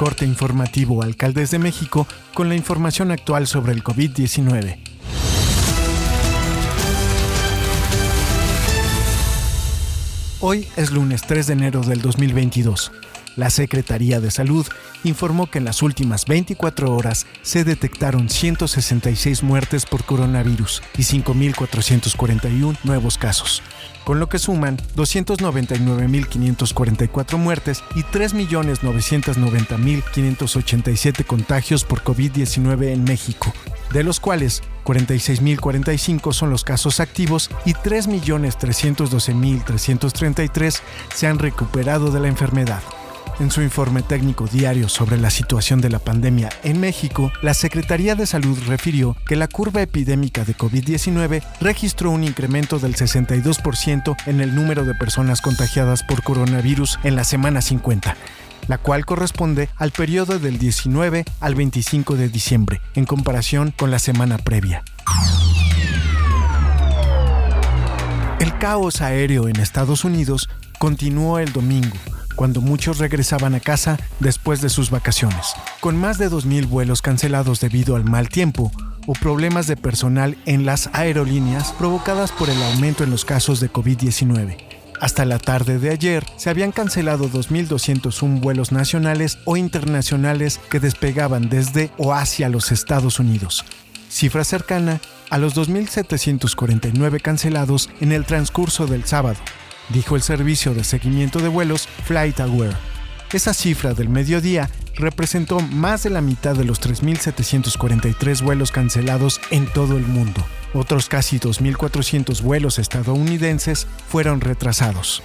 corte informativo Alcaldes de México con la información actual sobre el COVID-19. Hoy es lunes 3 de enero del 2022. La Secretaría de Salud informó que en las últimas 24 horas se detectaron 166 muertes por coronavirus y 5.441 nuevos casos, con lo que suman 299.544 muertes y 3.990.587 contagios por COVID-19 en México, de los cuales 46.045 son los casos activos y 3.312.333 se han recuperado de la enfermedad. En su informe técnico diario sobre la situación de la pandemia en México, la Secretaría de Salud refirió que la curva epidémica de COVID-19 registró un incremento del 62% en el número de personas contagiadas por coronavirus en la semana 50 la cual corresponde al periodo del 19 al 25 de diciembre, en comparación con la semana previa. Caos aéreo en Estados Unidos continuó el domingo, cuando muchos regresaban a casa después de sus vacaciones, con más de 2.000 vuelos cancelados debido al mal tiempo o problemas de personal en las aerolíneas provocadas por el aumento en los casos de COVID-19. Hasta la tarde de ayer se habían cancelado 2.201 vuelos nacionales o internacionales que despegaban desde o hacia los Estados Unidos, cifra cercana a los 2.749 cancelados en el transcurso del sábado, dijo el servicio de seguimiento de vuelos FlightAware. Esa cifra del mediodía representó más de la mitad de los 3.743 vuelos cancelados en todo el mundo. Otros casi 2.400 vuelos estadounidenses fueron retrasados.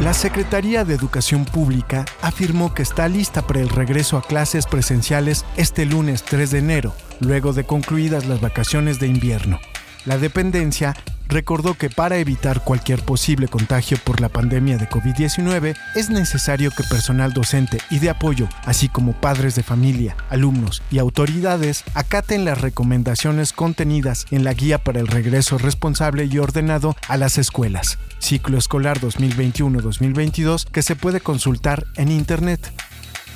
La Secretaría de Educación Pública afirmó que está lista para el regreso a clases presenciales este lunes 3 de enero, luego de concluidas las vacaciones de invierno. La dependencia recordó que para evitar cualquier posible contagio por la pandemia de COVID-19 es necesario que personal docente y de apoyo, así como padres de familia, alumnos y autoridades, acaten las recomendaciones contenidas en la guía para el regreso responsable y ordenado a las escuelas, ciclo escolar 2021-2022 que se puede consultar en Internet.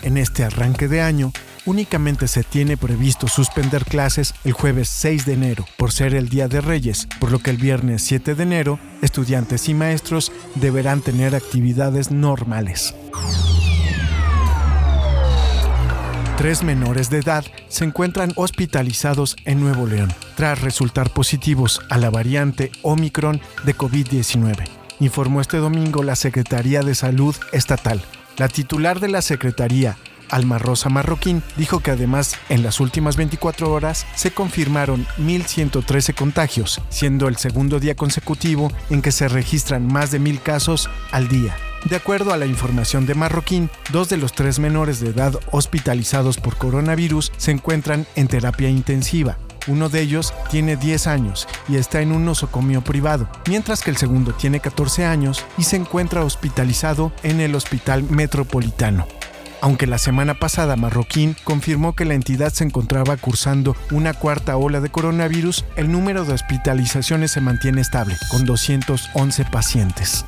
En este arranque de año, únicamente se tiene previsto suspender clases el jueves 6 de enero por ser el Día de Reyes, por lo que el viernes 7 de enero estudiantes y maestros deberán tener actividades normales. Tres menores de edad se encuentran hospitalizados en Nuevo León tras resultar positivos a la variante Omicron de COVID-19, informó este domingo la Secretaría de Salud Estatal. La titular de la Secretaría, Alma Rosa Marroquín dijo que además en las últimas 24 horas se confirmaron 1.113 contagios, siendo el segundo día consecutivo en que se registran más de 1.000 casos al día. De acuerdo a la información de Marroquín, dos de los tres menores de edad hospitalizados por coronavirus se encuentran en terapia intensiva. Uno de ellos tiene 10 años y está en un nosocomio privado, mientras que el segundo tiene 14 años y se encuentra hospitalizado en el Hospital Metropolitano aunque la semana pasada Marroquín confirmó que la entidad se encontraba cursando una cuarta ola de coronavirus, el número de hospitalizaciones se mantiene estable, con 211 pacientes.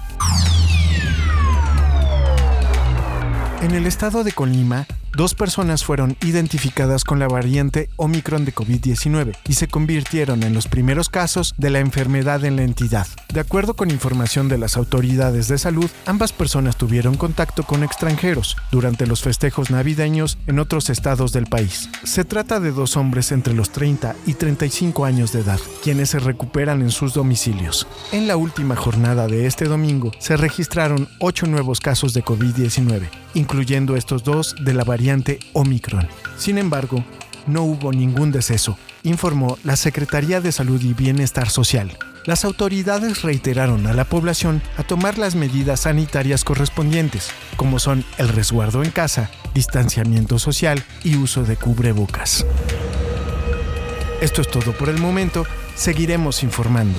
En el estado de Colima, Dos personas fueron identificadas con la variante Omicron de COVID-19 y se convirtieron en los primeros casos de la enfermedad en la entidad. De acuerdo con información de las autoridades de salud, ambas personas tuvieron contacto con extranjeros durante los festejos navideños en otros estados del país. Se trata de dos hombres entre los 30 y 35 años de edad, quienes se recuperan en sus domicilios. En la última jornada de este domingo se registraron ocho nuevos casos de COVID-19, incluyendo estos dos de la variante Omicron. Sin embargo, no hubo ningún deceso, informó la Secretaría de Salud y Bienestar Social. Las autoridades reiteraron a la población a tomar las medidas sanitarias correspondientes, como son el resguardo en casa, distanciamiento social y uso de cubrebocas. Esto es todo por el momento, seguiremos informando.